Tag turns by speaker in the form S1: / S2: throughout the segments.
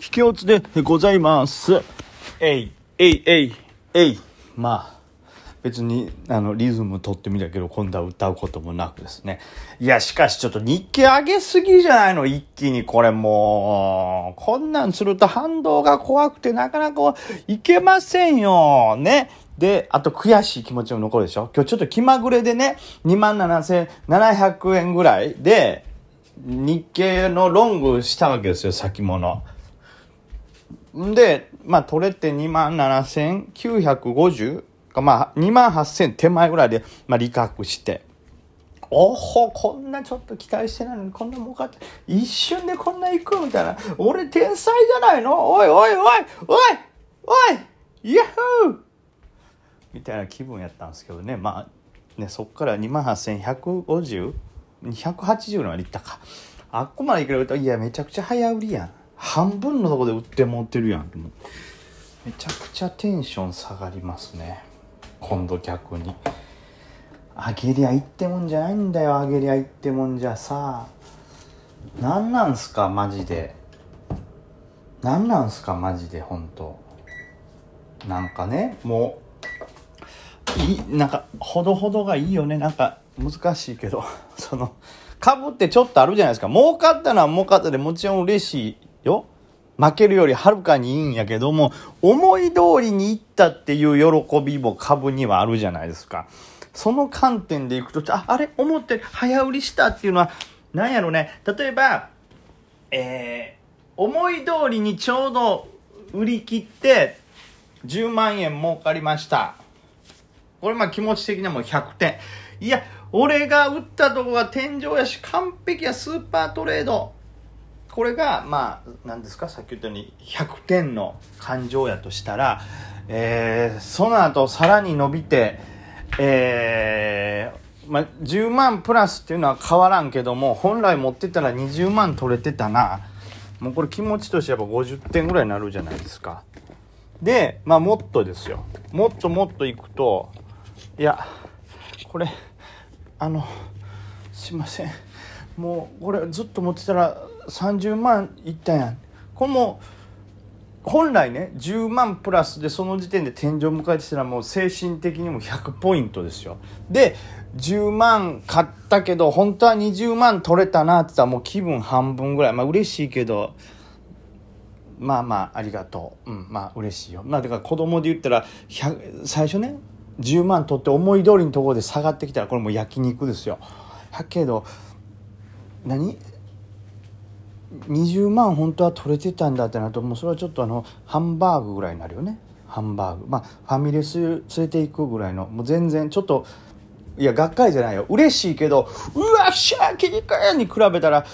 S1: 引き落ちでございます。えい、えい、えい、えい。まあ、別に、あの、リズム取ってみたけど、今度は歌うこともなくですね。いや、しかしちょっと日記上げすぎじゃないの？一気にこれもう、こんなんすると反動が怖くてなかなかいけませんよ。ね。で、あと悔しい気持ちも残るでしょ？今日ちょっと気まぐれでね、27,700円ぐらいで、日経のロングしたわけですよ、先物。で、まあ、取れて27,950か、まあ、28,000手前ぐらいで、まあ、利確して。おほ、こんなちょっと期待してないのに、こんな儲かって、一瞬でこんな行くみたいな。俺天才じゃないの？おいおいおいおいおいヤッホーみたいな気分やったんですけどね。まあ、ね、そっから28,150 280ぐらいまでいったか。あっこまでいくと、いや、めちゃくちゃ早売りやん。半分のとこで売って持ってるやん。めちゃくちゃテンション下がりますね。今度逆に。あげりゃいってもんじゃないんだよ、あげりゃいってもんじゃさ。なんなんすか、マジで。なんなんすか、マジで、ほんと。なんかね、もう、いい、なんか、ほどほどがいいよね。なんか、難しいけど、その、株ってちょっとあるじゃないですか。儲かったのは儲かったでもちろん嬉しいよ。負けるよりはるかにいいんやけども、思い通りにいったっていう喜びも株にはあるじゃないですか。その観点でいくと、あ、あれ？思って早売りしたっていうのは、なんやろね。例えば、えー、思い通りにちょうど売り切って、10万円儲かりました。これまあ気持ち的にはもう100点。いや、俺が打ったとこが天井やし、完璧やスーパートレード。これが、まあ、何ですか、さっき言ったように100点の感情やとしたら、えー、その後さらに伸びて、えー、まあ、10万プラスっていうのは変わらんけども、本来持ってたら20万取れてたな。もうこれ気持ちとしてやっぱ50点ぐらいになるじゃないですか。で、まあもっとですよ。もっともっといくと、いや、これ、あの、すいません。もう、これずっと持ってたら30万いったやん。これも、本来ね、10万プラスでその時点で天井を迎えてたらもう精神的にも100ポイントですよ。で、10万買ったけど、本当は20万取れたなって言ったらもう気分半分ぐらい。まあ嬉しいけど、まあまあありがとう。うん、まあ嬉しいよ。まあだから子供で言ったら、最初ね、10万取って思い通りのところで下がってきたらこれもう焼肉ですよ。だけど、何？20万本当は取れてたんだってなるともうそれはちょっとあのハンバーグぐらいになるよね。ハンバーグ。まあファミレス連れて行くぐらいのもう全然ちょっといやがっかりじゃないよ。嬉しいけどうわっしゃ切り替えに比べたら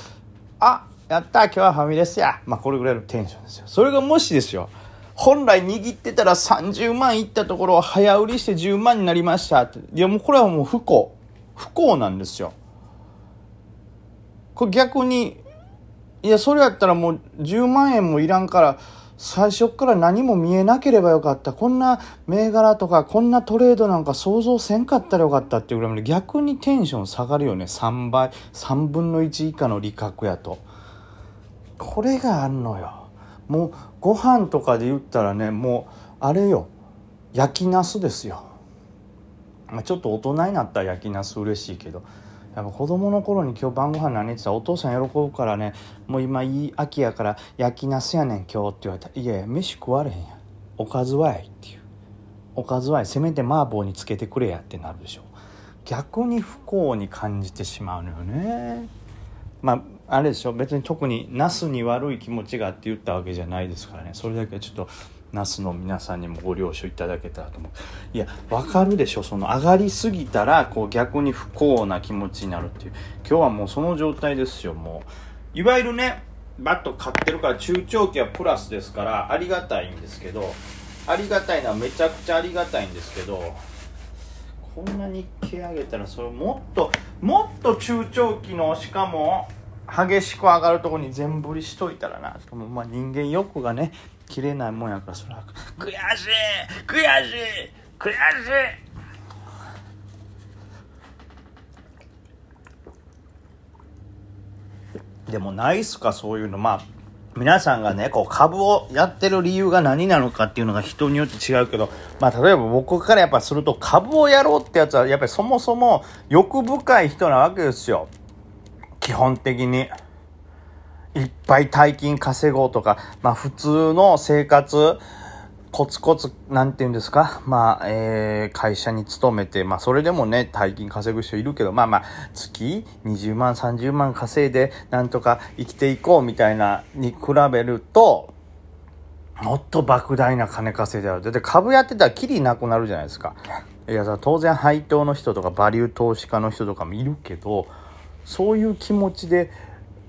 S1: あやった今日はファミレスや。まあこれぐらいのテンションですよ。それがもしですよ。本来握ってたら30万いったところを早売りして10万になりましたって。いやもうこれはもう不幸。不幸なんですよ。これ逆にいや、それやったらもう10万円もいらんから、最初から何も見えなければよかった。こんな銘柄とか、こんなトレードなんか想像せんかったらよかったっていうぐらいまで逆にテンション下がるよね。3倍、3分の1以下の利確やと。これがあんのよ。もうご飯とかで言ったらね、もうあれよ。焼きナスですよ。まあ、ちょっと大人になったら焼きナス嬉しいけど。やっぱ子供の頃に今日晩ご飯何って言ったらお父さん喜ぶからねもう今いい秋やから焼きナスやねん今日って言われたらいやいや飯食われへんやおかずはやいっていう。おかずはやせめて麻婆につけてくれやってなるでしょ逆に不幸に感じてしまうのよね。まああれでしょ。別に特にナスに悪い気持ちがあって言ったわけじゃないですからね。それだけはちょっとナスの皆さんにもご了承いただけたらと思う。いやわかるでしょ。その上がりすぎたらこう逆に不幸な気持ちになるっていう。今日はもうその状態ですよもう。いわゆるねバット買ってるから中長期はプラスですからありがたいんですけどありがたいのはめちゃくちゃありがたいんですけどこんな日経上げたらそれもっともっと中長期のしかも激しく上がるとこに全振りしといたらな。とまあ人間欲がね切れないもんやからそれは悔しい！悔しい！悔しい！でもないっすかそういうの。まあ皆さんがね、こう株をやってる理由が何なのかっていうのが人によって違うけど、まあ例えば僕からやっぱすると株をやろうってやつはやっぱりそもそも欲深い人なわけですよ。基本的に。いっぱい大金稼ごうとか、まあ普通の生活、コツコツ、なんて言うんですか、まあ、えー、会社に勤めて、まあ、それでもね、大金稼ぐ人いるけど、まあまあ、月20万、30万稼いで、なんとか生きていこうみたいな、に比べると、もっと莫大な金稼いである。で、株やってたらキリなくなるじゃないですか。いや、当然配当の人とか、バリュー投資家の人とかもいるけど、そういう気持ちで、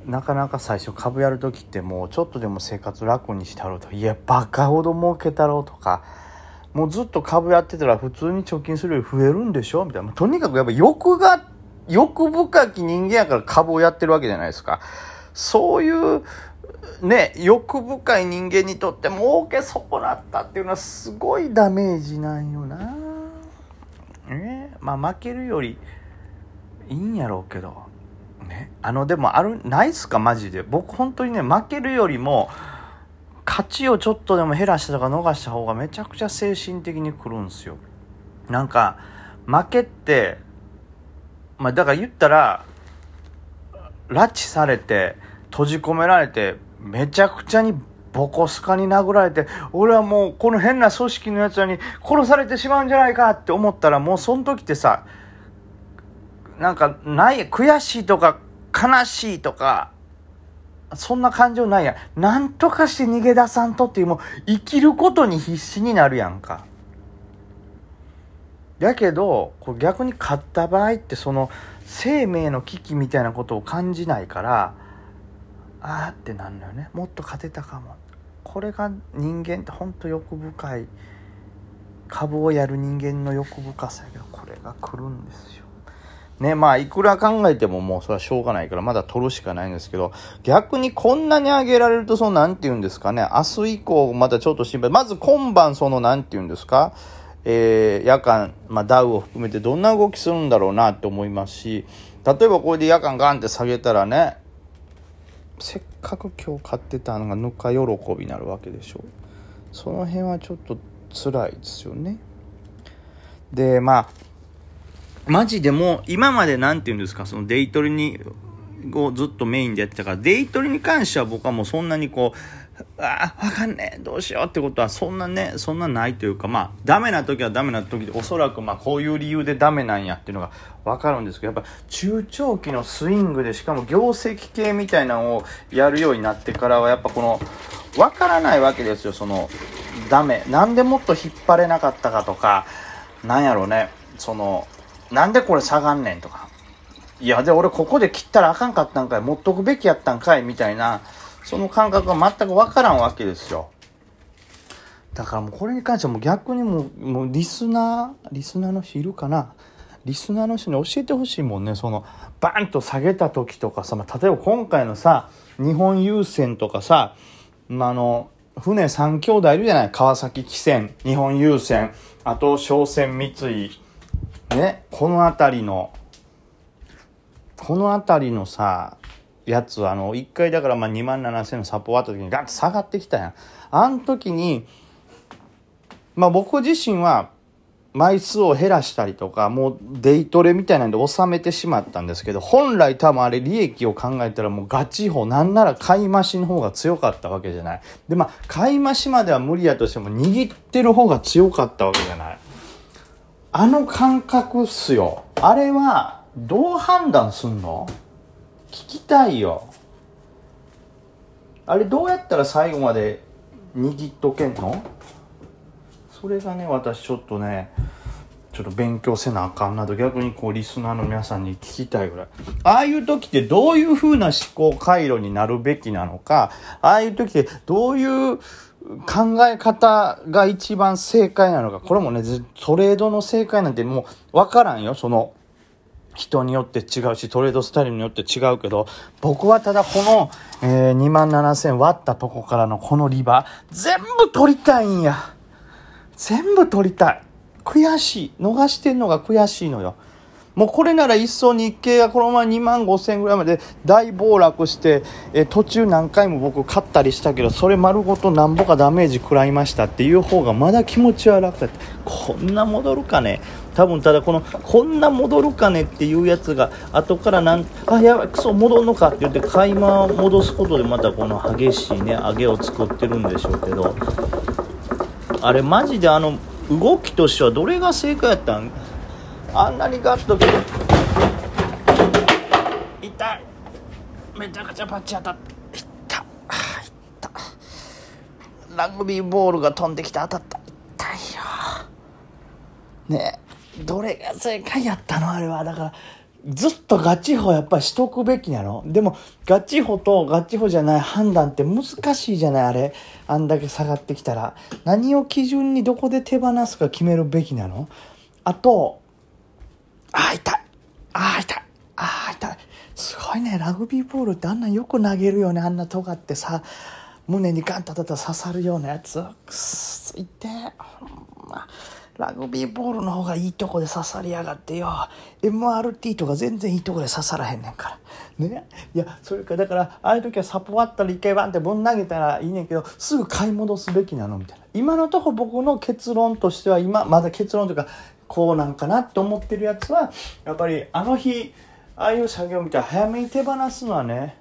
S1: なかなか最初株やる時ってもうちょっとでも生活楽にしたろうといやバカほど儲けたろうとかもうずっと株やってたら普通に貯金するより増えるんでしょみたいな。とにかくやっぱ欲が欲深き人間やから株をやってるわけじゃないですか。そういうね欲深い人間にとって儲け損なったっていうのはすごいダメージなんよな。ねまあ負けるよりいいんやろうけど。ね。あのでもあるないっすか？マジで。僕本当にね負けるよりも勝ちをちょっとでも減らしたとか逃した方がめちゃくちゃ精神的にくるんすよ。なんか負けってまあだから言ったら拉致されて閉じ込められてめちゃくちゃにボコスカに殴られて俺はもうこの変な組織のやつらに殺されてしまうんじゃないかって思ったらもうその時ってさなんかない悔しいとか悲しいとかそんな感情ないやん。なんとかして逃げ出さんとっていうもう生きることに必死になるやんか。やけどこう逆に勝った場合ってその生命の危機みたいなことを感じないからああってなるのよね。もっと勝てたかも。これが人間ってほんと欲深い。株をやる人間の欲深さやけどこれが来るんですよ。ね、まあ、いくら考えてももうそれはしょうがないから、まだ取るしかないんですけど、逆にこんなに上げられると、その、なんて言うんですかね、明日以降、またちょっと心配。まず今晩、その、なんて言うんですか、えー、夜間、まあ、ダウを含めてどんな動きするんだろうなって思いますし、例えばこれで夜間ガンって下げたらね、せっかく今日買ってたのがぬか喜びになるわけでしょ。その辺はちょっと辛いですよね。で、まあ、マジでも今まで何て言うんですかそのデイトレにをずっとメインでやってたからデイトレに関しては僕はもうそんなにこうああ、わかんねえ、どうしようってことはそんなね、そんなないというか、まあ、ダメな時はダメな時で、おそらくまあ、こういう理由でダメなんやっていうのがわかるんですけど、やっぱ中長期のスイングで、しかも業績系みたいなのをやるようになってからは、やっぱこの、わからないわけですよ、その、ダメ。なんでもっと引っ張れなかったかとか、なんやろうね、その、なんでこれ下がんねんとか。いや、で、俺ここで切ったらあかんかったんかい、持っとくべきやったんかい、みたいな、その感覚が全くわからんわけですよ。だからもうこれに関してはもう逆にもう、もうリスナー、リスナーの人いるかな。リスナーの人に教えてほしいもんね、その、バーンと下げた時とかさ、まあ、例えば今回のさ、日本郵船とかさ、まあ、あの、船3兄弟いるじゃない。川崎汽船、日本郵船、あと商船三井、ね、この辺りの、この辺りのさ、やつ、あの、一回だからまあ2万7000のサポート時にガッと下がってきたやん。あん時に、まあ僕自身は枚数を減らしたりとか、もうデイトレみたいなんで収めてしまったんですけど、本来多分あれ利益を考えたらもうガチ法、なんなら買い増しの方が強かったわけじゃない。で、まあ買い増しまでは無理やとしても握ってる方が強かったわけじゃない。あの感覚っすよ。あれは、どう判断すんの？聞きたいよ。あれどうやったら最後まで握っとけんの？それがね、私ちょっとね、ちょっと勉強せなあかんなと逆にこうリスナーの皆さんに聞きたいぐらい。ああいう時ってどういう風な思考回路になるべきなのか、ああいう時ってどういう考え方が一番正解なのか、これもね、トレードの正解なんてもうわからんよ、その、人によって違うし、トレードスタイルによって違うけど、僕はただこの、えー、2万7000割ったとこからのこのリバー、全部取りたいんや。全部取りたい。悔しい。逃してんのが悔しいのよ。もうこれなら一層日経がこのまま2万5千円ぐらいまで大暴落してえ途中何回も僕買ったりしたけどそれ丸ごとなんぼかダメージ食らいましたっていう方がまだ気持ちは楽だって。こんな戻るかね？多分ただこのこんな戻るかねっていうやつが後からなんあやばいクソ戻るのかって言って買い間を戻すことでまたこの激しいね上げを作ってるんでしょうけど。あれマジであの動きとしてはどれが正解やったん？あんなにガッと痛い。めちゃくちゃパッチ当たった。いっ。たあいっ。たラグビーボールが飛んできて当たった。痛いよ。ねえどれが正解やったの？あれは。だからずっとガチホやっぱりしとくべきなの。でもガチホとガチホじゃない判断って難しいじゃない？あれ。あんだけ下がってきたら。何を基準にどこで手放すか決めるべきなの？あとあ痛い。あ痛い。あ痛い。すごいね。ラグビーボールってあんなよく投げるよねあんな尖ってさ胸にガンと当たったら刺さるようなやつ。くっそ痛い。ほんま。ラグビーボールの方がいいとこで刺さりやがってよ。MRT とか全然いいとこで刺さらへんねんから。ね。いやそれかだからああいう時はサポワッタら一回バンってぶん投げたらいいねんけどすぐ買い戻すべきなのみたいな。今のとこ僕の結論としては今まだ結論というかこうなんかなって思ってるやつはやっぱりあの日ああいう作業みたい早めに手放すのはね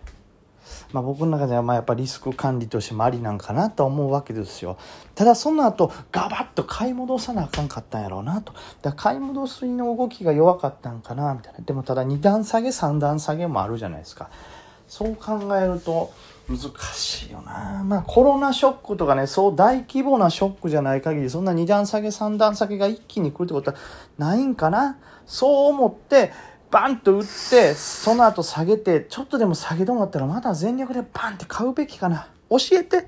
S1: まあ、僕の中ではまあやっぱリスク管理としてもありなんかなと思うわけですよ。ただその後ガバッと買い戻さなあかんかったんやろうなと。だ買い戻しの動きが弱かったんかなみたいな。でもただ2段下げ3段下げもあるじゃないですか。そう考えると難しいよな。まあコロナショックとかねそう大規模なショックじゃない限りそんな2段下げ3段下げが一気に来るってことはないんかな。そう思ってバンと打ってその後下げてちょっとでも下げ止まったらまた全力でバンって買うべきかな。教えて。